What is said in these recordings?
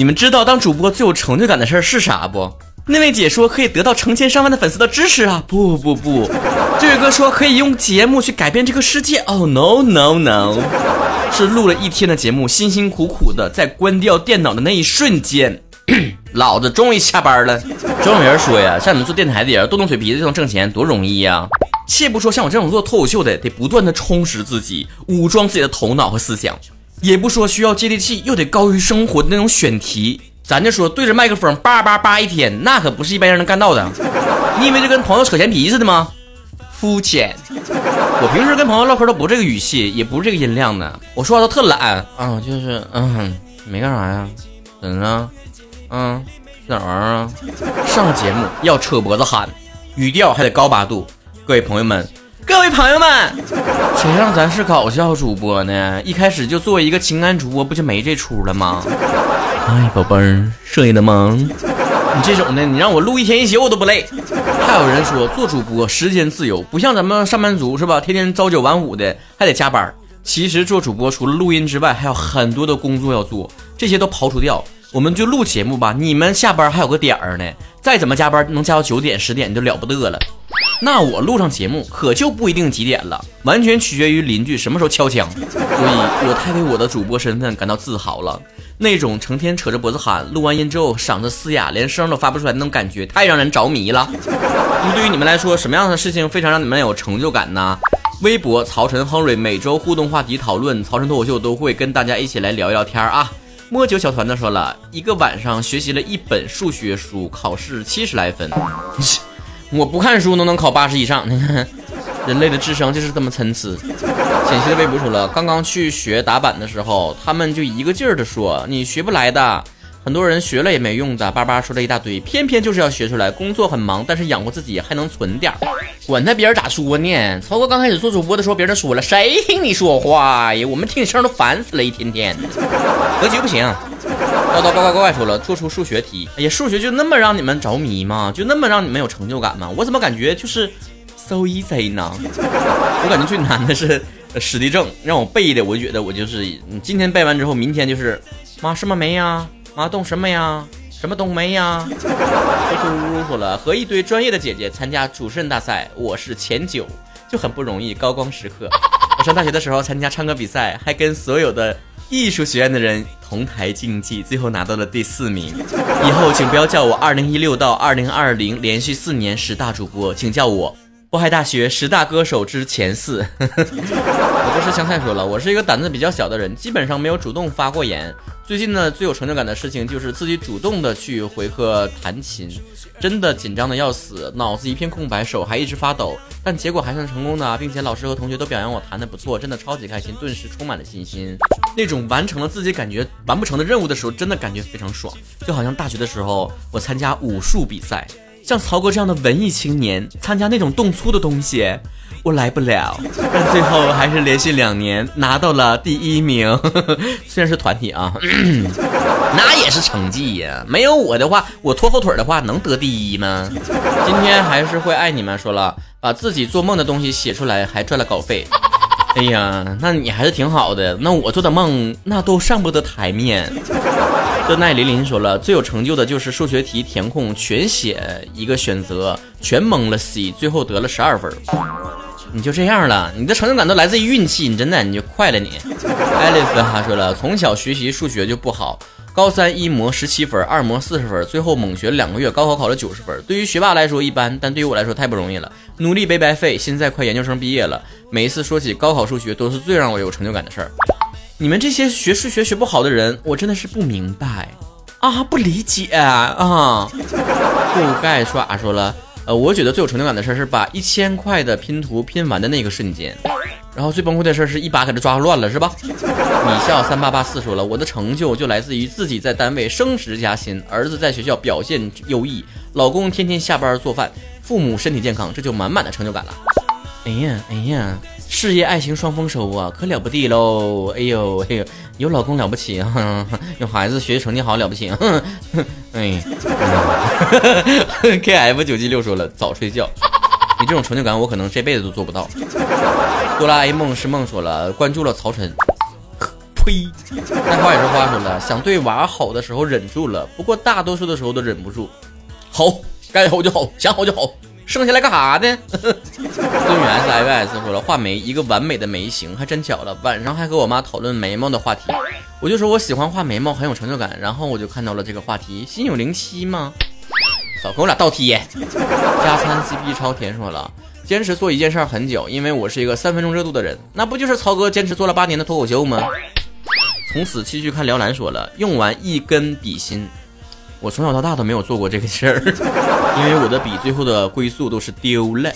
你们知道当主播最有成就感的事儿是啥不？那位姐说可以得到成千上万的粉丝的支持啊！不不不，这位哥说可以用节目去改变这个世界。Oh no no no！是录了一天的节目，辛辛苦苦的在关掉电脑的那一瞬间，老子终于下班了。总有人说呀，像你们做电台的人，动动嘴皮子就能挣钱，多容易呀！切不说像我这种做脱口秀的，得不断的充实自己，武装自己的头脑和思想；也不说需要接地气又得高于生活的那种选题。咱就说对着麦克风叭叭叭一天，那可不是一般人能干到的。你以为就跟朋友扯闲皮似的吗？肤浅。我平时跟朋友唠嗑都不这个语气，也不是这个音量的。我说话都特懒啊，就是嗯，没干啥呀，怎么着？嗯，哪玩啊？上节目要扯脖子喊，语调还得高八度。各位朋友们，各位朋友们，谁让咱是搞笑主播呢？一开始就做一个情感主播，不就没这出了吗？哎，宝贝儿，睡了吗？你这种的，你让我录一天一宿我都不累。还有人说做主播时间自由，不像咱们上班族是吧？天天朝九晚五的，还得加班。其实做主播除了录音之外，还有很多的工作要做，这些都刨除掉，我们就录节目吧。你们下班还有个点儿呢，再怎么加班能加到九点十点就了不得了。那我录上节目可就不一定几点了，完全取决于邻居什么时候敲墙。所以我太为我的主播身份感到自豪了。那种成天扯着脖子喊，录完音之后嗓子嘶哑，连声都发不出来那种感觉，太让人着迷了。那么对于你们来说，什么样的事情非常让你们有成就感呢？微博曹晨亨瑞每周互动话题讨论，曹晨脱口秀都会跟大家一起来聊一聊天啊。摸酒小团子说了一个晚上学习了一本数学书，考试七十来分。我不看书都能考八十以上，你看，人类的智商就是这么参差。浅析的微博说了，刚刚去学打板的时候，他们就一个劲儿的说你学不来的，很多人学了也没用的，叭叭说了一大堆，偏偏就是要学出来。工作很忙，但是养活自己还能存点儿，管他别人咋说呢？曹哥刚开始做主播的时候，别人说了，谁听你说话呀？我们听声都烦死了，一天天，格局不行。叨叨呱呱呱说了，做出数学题，哎呀，数学就那么让你们着迷吗？就那么让你们有成就感吗？我怎么感觉就是 so easy 呢？我感觉最难的是。史地政让我背的，我觉得我就是，今天背完之后，明天就是妈什么没呀？妈动什么呀？什么动没呀？苏苏呜呜说了，和一堆专业的姐姐参加主持人大赛，我是前九，就很不容易，高光时刻。我上大学的时候参加唱歌比赛，还跟所有的艺术学院的人同台竞技，最后拿到了第四名。以后请不要叫我二零一六到二零二零连续四年十大主播，请叫我。渤海大学十大歌手之前四，我不是香菜说了，我是一个胆子比较小的人，基本上没有主动发过言。最近呢，最有成就感的事情就是自己主动的去回课弹琴，真的紧张的要死，脑子一片空白，手还一直发抖，但结果还算成功的，并且老师和同学都表扬我弹的不错，真的超级开心，顿时充满了信心。那种完成了自己感觉完不成的任务的时候，真的感觉非常爽，就好像大学的时候我参加武术比赛。像曹哥这样的文艺青年参加那种动粗的东西，我来不了。但最后还是连续两年拿到了第一名，虽然是团体啊，那也是成绩呀。没有我的话，我拖后腿的话能得第一吗？今天还是会爱你们。说了，把自己做梦的东西写出来，还赚了稿费。哎呀，那你还是挺好的。那我做的梦，那都上不得台面。这奈林林说了，最有成就的就是数学题填空全写一个选择，全蒙了 C，最后得了十二分。你就这样了，你的成就感都来自于运气，你真的你就快了你。爱丽丝哈说了，从小学习数学就不好。高三一模十七分，二模四十分，最后猛学两个月，高考考了九十分。对于学霸来说一般，但对于我来说太不容易了，努力没白费。现在快研究生毕业了，每一次说起高考数学，都是最让我有成就感的事儿。你们这些学数学学不好的人，我真的是不明白啊，不理解啊。覆盖刷说了，呃，我觉得最有成就感的事儿是把一千块的拼图拼完的那个瞬间。然后最崩溃的事儿是一把给它抓乱了，是吧？米笑三八八四说了，我的成就就来自于自己在单位升职加薪，儿子在学校表现优异，老公天天下班做饭，父母身体健康，这就满满的成就感了。哎呀哎呀，事业爱情双丰收啊，可了不地喽！哎呦哎呦，有老公了不起啊，有孩子学习成绩好了不起。哎，K F 九七六说了，早睡觉。你这种成就感，我可能这辈子都做不到。哆啦 A 梦是梦说了，关注了曹晨，呸！那话也是话说了，想对娃好的时候忍住了，不过大多数的时候都忍不住。好，该好就好，想好就好，剩下来干啥呢？孙女 S I V S 说了，画眉一个完美的眉形，还真巧了。晚上还和我妈讨论眉毛的话题，我就说我喜欢画眉毛，很有成就感。然后我就看到了这个话题，心有灵犀吗？少跟我俩倒贴。加餐 CP 超甜说了，坚持做一件事很久，因为我是一个三分钟热度的人。那不就是曹哥坚持做了八年的脱口秀吗？从此继续看辽南说了，用完一根笔芯。我从小到大都没有做过这个事儿，因为我的笔最后的归宿都是丢了，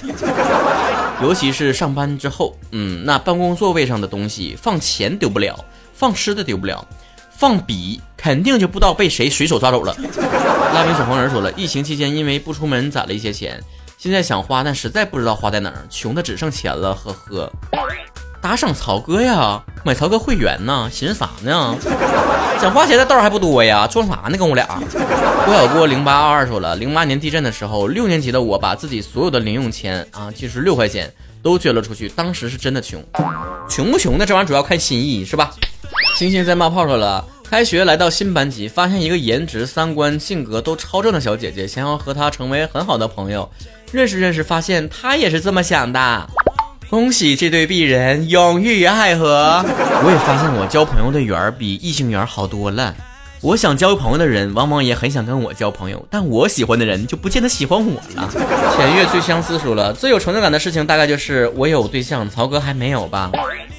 尤其是上班之后，嗯，那办公座位上的东西，放钱丢不了，放吃的丢不了，放笔肯定就不知道被谁随手抓走了。蜡笔小黄人说了，疫情期间因为不出门攒了一些钱，现在想花，但实在不知道花在哪儿，穷的只剩钱了，呵呵。打赏曹哥呀，买曹哥会员呢，寻思啥呢？想花钱的道还不多呀，装啥呢？跟我俩。郭小郭零八二二说了，零八年地震的时候，六年级的我把自己所有的零用钱啊，就是六块钱都捐了出去，当时是真的穷，穷不穷的这玩意儿主要看心意是吧？星星在冒泡说了，开学来到新班级，发现一个颜值、三观、性格都超正的小姐姐，想要和她成为很好的朋友，认识认识，发现她也是这么想的。恭喜这对璧人永浴爱河。我也发现我交朋友的缘儿比异性缘好多了。我想交朋友的人，往往也很想跟我交朋友，但我喜欢的人就不见得喜欢我了。前月最相思说了，最有成就感的事情大概就是我有对象，曹哥还没有吧？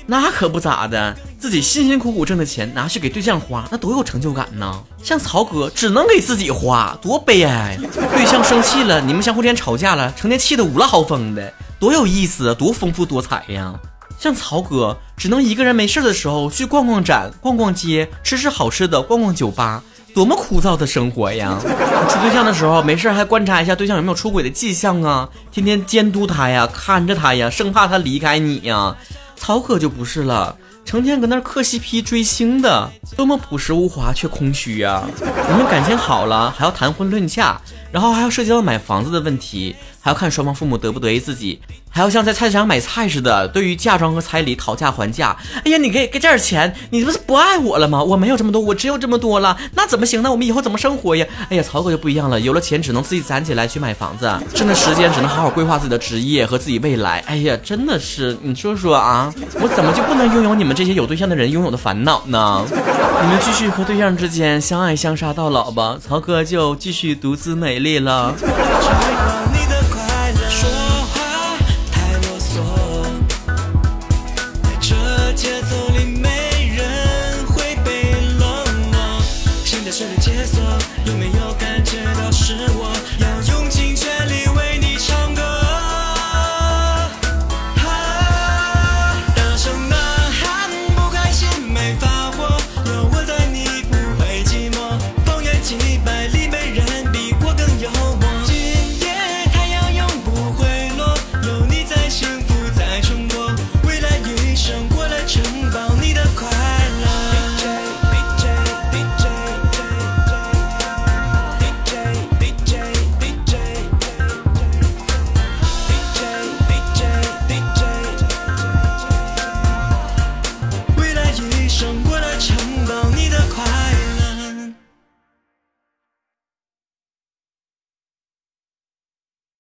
那可不咋的，自己辛辛苦苦挣的钱拿去给对象花，那多有成就感呢。像曹哥只能给自己花，多悲哀。对象生气了，你们相互之间吵架了，成天气得五了豪风的。多有意思，多丰富多彩呀！像曹哥，只能一个人没事的时候去逛逛展、逛逛街、吃吃好吃的、逛逛酒吧，多么枯燥的生活呀！处对象的时候，没事还观察一下对象有没有出轨的迹象啊，天天监督他呀，看着他呀，生怕他离开你呀。曹可就不是了，成天搁那磕 CP 追星的，多么朴实无华却空虚呀！你们感情好了，还要谈婚论嫁。然后还要涉及到买房子的问题，还要看双方父母得不得意自己，还要像在菜市场买菜似的，对于嫁妆和彩礼讨价还价。哎呀，你给给这点钱，你这不是不爱我了吗？我没有这么多，我只有这么多了，那怎么行呢？我们以后怎么生活呀？哎呀，曹哥就不一样了，有了钱只能自己攒起来去买房子，剩的时间只能好好规划自己的职业和自己未来。哎呀，真的是，你说说啊，我怎么就不能拥有你们这些有对象的人拥有的烦恼呢？你们继续和对象之间相爱相杀到老吧。曹哥就继续独自美丽了。这节奏里没人会被落。有没有感觉到是我？